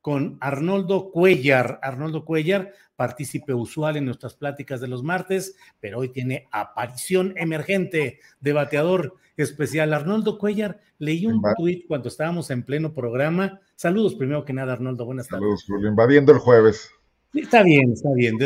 con Arnoldo Cuellar. Arnoldo Cuellar, partícipe usual en nuestras pláticas de los martes, pero hoy tiene aparición emergente, debateador especial. Arnoldo Cuellar, leí un tuit cuando estábamos en pleno programa. Saludos primero que nada, Arnoldo, buenas tardes. Saludos, invadiendo el jueves. Está bien, está bien,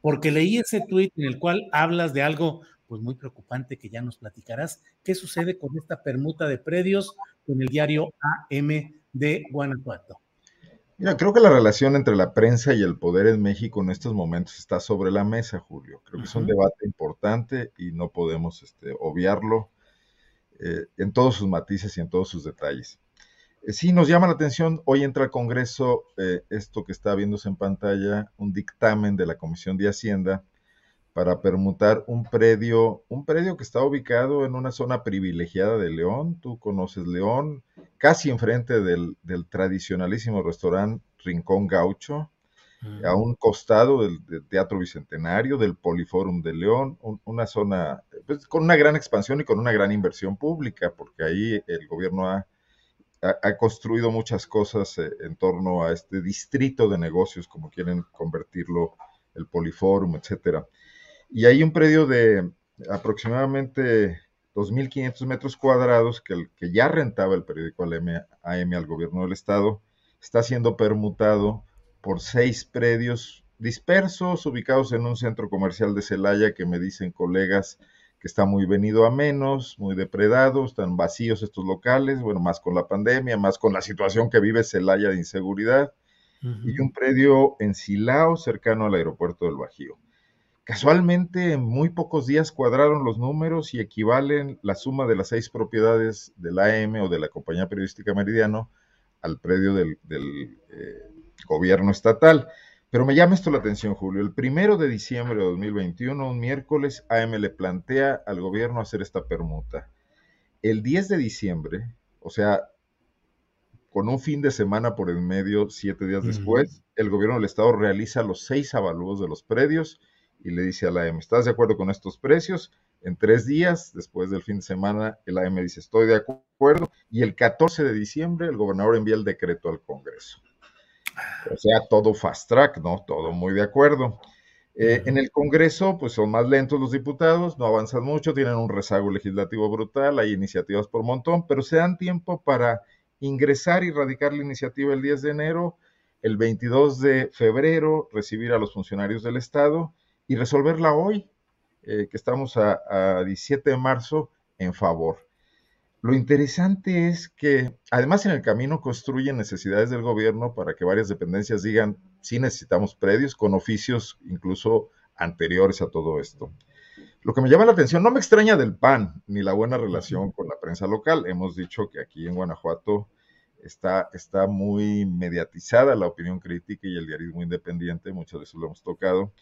porque leí ese tuit en el cual hablas de algo pues muy preocupante que ya nos platicarás. ¿Qué sucede con esta permuta de predios con el diario AM de Guanajuato? Mira, creo que la relación entre la prensa y el poder en México en estos momentos está sobre la mesa, Julio. Creo que es un debate importante y no podemos este, obviarlo eh, en todos sus matices y en todos sus detalles. Eh, sí, nos llama la atención, hoy entra al Congreso eh, esto que está viéndose en pantalla, un dictamen de la Comisión de Hacienda para permutar un predio, un predio que está ubicado en una zona privilegiada de León. Tú conoces León, casi enfrente del, tradicionalísimo restaurante Rincón Gaucho, a un costado del, Teatro Bicentenario, del Poliforum de León, una zona pues, con una gran expansión y con una gran inversión pública, porque ahí el gobierno ha, ha construido muchas cosas eh, en torno a este distrito de negocios, como quieren convertirlo el Poliforum, etcétera. Y hay un predio de aproximadamente 2.500 metros cuadrados que, el, que ya rentaba el periódico AM al gobierno del estado, está siendo permutado por seis predios dispersos, ubicados en un centro comercial de Celaya que me dicen colegas que está muy venido a menos, muy depredado, están vacíos estos locales, bueno, más con la pandemia, más con la situación que vive Celaya de inseguridad, y un predio en Silao, cercano al aeropuerto del Bajío. Casualmente, en muy pocos días cuadraron los números y equivalen la suma de las seis propiedades del AM o de la compañía periodística Meridiano al predio del, eh, gobierno estatal. Pero me llama esto la atención, Julio. El primero de diciembre de 2021, un miércoles, AM le plantea al gobierno hacer esta permuta. El 10 de diciembre, o sea, con un fin de semana por en medio, siete días después, el gobierno del estado realiza los seis avalúos de los predios y le dice a la AM, ¿estás de acuerdo con estos precios? En tres días, después del fin de semana, el AM dice, estoy de acuerdo. Y el 14 de diciembre, el gobernador envía el decreto al Congreso. O sea, todo fast track, ¿no? Todo muy de acuerdo. Eh, en el Congreso, pues son más lentos los diputados, no avanzan mucho, tienen un rezago legislativo brutal, hay iniciativas por montón, pero se dan tiempo para ingresar y radicar la iniciativa el 10 de enero, el 22 de febrero recibir a los funcionarios del Estado y resolverla hoy, eh, que estamos a, 17 de marzo, en favor. Lo interesante es que además en el camino construyen necesidades del gobierno para que varias dependencias digan, sí necesitamos predios, con oficios incluso anteriores a todo esto. Lo que me llama la atención, no me extraña del PAN ni la buena relación con la prensa local. Hemos dicho que aquí en Guanajuato está, está muy mediatizada la opinión crítica y el diarismo independiente, muchas veces lo hemos tocado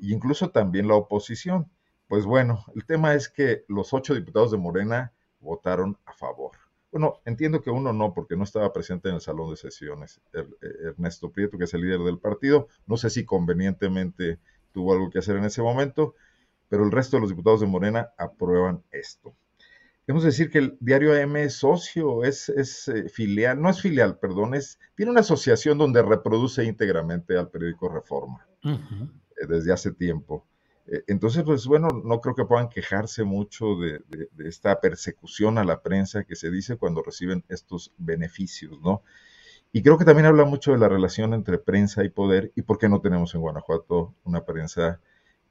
incluso también la oposición. Pues bueno, el tema es que los ocho diputados de Morena votaron a favor. Bueno, entiendo que uno no, porque no estaba presente en el salón de sesiones, er, eh, Ernesto Prieto, que es el líder del partido. No sé si convenientemente tuvo algo que hacer en ese momento, pero el resto de los diputados de Morena aprueban esto. hemos de decir que el diario AM es socio, es, es eh, filial, no es filial, perdón, es, tiene una asociación donde reproduce íntegramente al periódico Reforma desde hace tiempo. Eh, entonces, pues bueno, no creo que puedan quejarse mucho de, esta persecución a la prensa que se dice cuando reciben estos beneficios, ¿no? Y creo que también habla mucho de la relación entre prensa y poder y por qué no tenemos en Guanajuato una prensa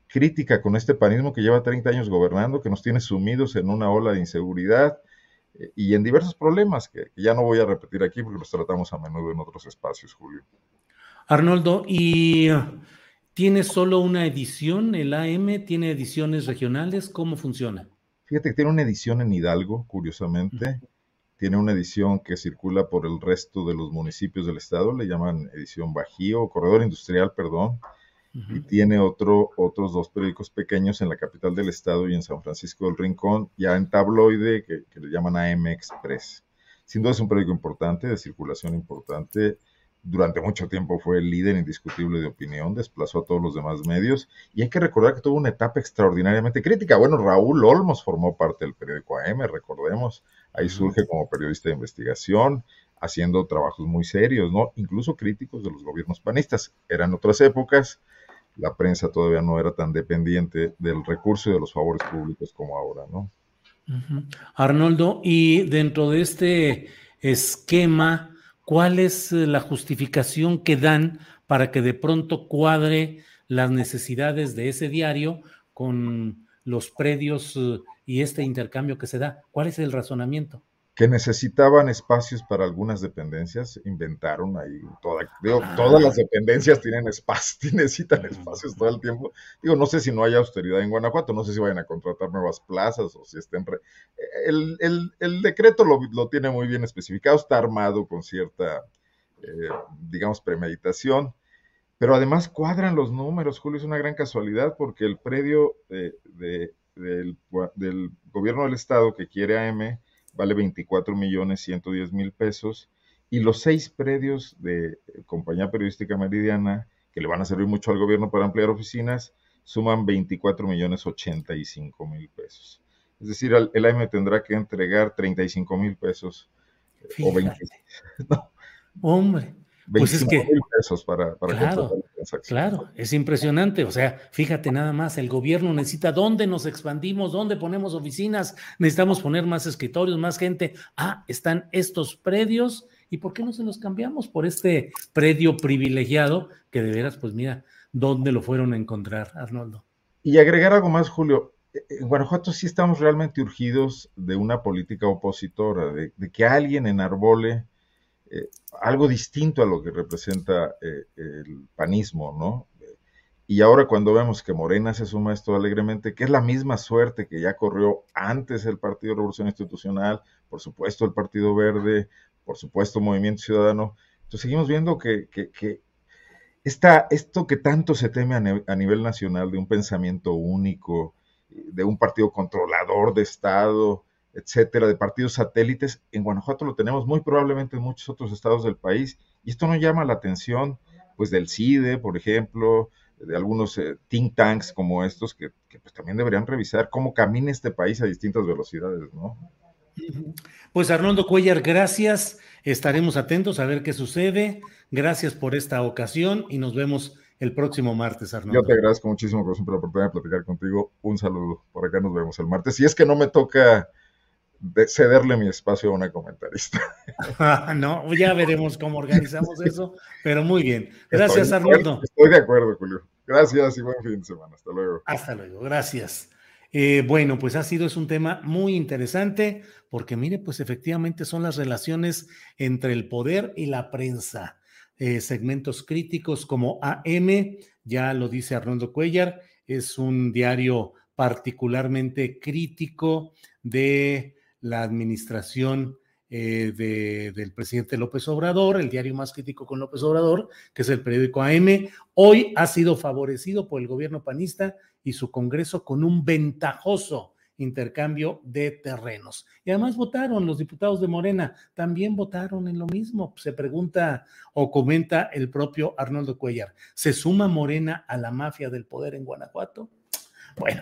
crítica con este panismo que lleva 30 años gobernando, que nos tiene sumidos en una ola de inseguridad eh, y en diversos problemas que, ya no voy a repetir aquí porque los tratamos a menudo en otros espacios, Julio. Arnoldo, ¿y tiene solo una edición el AM? ¿Tiene ediciones regionales? ¿Cómo funciona? Fíjate que tiene una edición en Hidalgo, curiosamente. Tiene una edición que circula por el resto de los municipios del estado, le llaman edición Bajío, Corredor Industrial, perdón y tiene otro, otros dos periódicos pequeños en la capital del estado y en San Francisco del Rincón, ya en tabloide, que, le llaman AM Express. Sin duda es un periódico importante, de circulación importante. Durante mucho tiempo fue el líder indiscutible de opinión, desplazó a todos los demás medios y hay que recordar que tuvo una etapa extraordinariamente crítica. Bueno, Raúl Olmos formó parte del periódico AM, recordemos, ahí surge como periodista de investigación, haciendo trabajos muy serios, ¿no? Incluso críticos de los gobiernos panistas. Eran otras épocas, la prensa todavía no era tan dependiente del recurso y de los favores públicos como ahora, ¿no? Arnoldo, y dentro de este esquema, ¿cuál es eh, la justificación que dan para que de pronto cuadre las necesidades de ese diario con los predios eh, y este intercambio que se da? ¿Cuál es el razonamiento? Que necesitaban espacios para algunas dependencias, inventaron ahí toda, ah. todas las dependencias tienen espacio, necesitan espacios todo el tiempo. Digo, no sé si no hay austeridad en Guanajuato, no sé si vayan a contratar nuevas plazas o si estén... El, el, decreto lo, lo, tiene muy bien especificado, está armado con cierta, eh, digamos, premeditación, pero además cuadran los números, Julio, es una gran casualidad porque el predio de, del, del gobierno del estado que quiere AM vale 24 millones 110 mil pesos y los seis predios de Compañía Periodística Meridiana que le van a servir mucho al gobierno para ampliar oficinas suman 24 millones 85 mil pesos. Es decir, el AM tendrá que entregar 35 mil pesos o 20. No. Hombre, pues es que, pesos para, para claro, claro, es impresionante. O sea, fíjate nada más, el gobierno necesita dónde nos expandimos, dónde ponemos oficinas, necesitamos poner más escritorios, más gente. Ah, están estos predios y ¿por qué no se los cambiamos por este predio privilegiado que de veras, pues mira, dónde lo fueron a encontrar, Arnoldo? Y agregar algo más, Julio. En Guanajuato sí estamos realmente urgidos de una política opositora, de, de que alguien enarbole eh, algo distinto a lo que representa eh, el panismo, ¿no? Y ahora cuando vemos que Morena se suma a esto alegremente, que es la misma suerte que ya corrió antes el Partido Revolución Institucional, por supuesto el Partido Verde, por supuesto Movimiento Ciudadano, entonces seguimos viendo que, que, esto que tanto se teme a, nivel nacional de un pensamiento único, de un partido controlador de Estado, etcétera, de partidos satélites. En Guanajuato lo tenemos muy probablemente en muchos otros estados del país. Y esto no llama la atención, pues, del CIDE, por ejemplo, de algunos eh, think tanks como estos, que, pues, también deberían revisar cómo camina este país a distintas velocidades, ¿no? Pues Arnoldo Cuellar, gracias. Estaremos atentos a ver qué sucede. Gracias por esta ocasión y nos vemos el próximo martes, Arnoldo. Yo te agradezco muchísimo por la oportunidad de platicar contigo. Un saludo. Por acá nos vemos el martes. Y es que no me toca de cederle mi espacio a una comentarista. no, ya veremos cómo organizamos eso, pero muy bien. Gracias, Arnoldo. Estoy de acuerdo, Julio. Gracias y buen fin de semana. Hasta luego. Hasta luego, gracias. Eh, bueno, pues ha sido, es un tema muy interesante, porque mire, pues efectivamente son las relaciones entre el poder y la prensa. Eh, segmentos críticos como AM, ya lo dice Arnoldo Cuellar, es un diario particularmente crítico de la administración eh, del presidente López Obrador, el diario más crítico con López Obrador, que es el periódico AM, hoy ha sido favorecido por el gobierno panista y su Congreso con un ventajoso intercambio de terrenos. Y además votaron los diputados de Morena, también votaron en lo mismo. Se pregunta o comenta el propio Arnoldo Cuellar, ¿se suma Morena a la mafia del poder en Guanajuato? Bueno,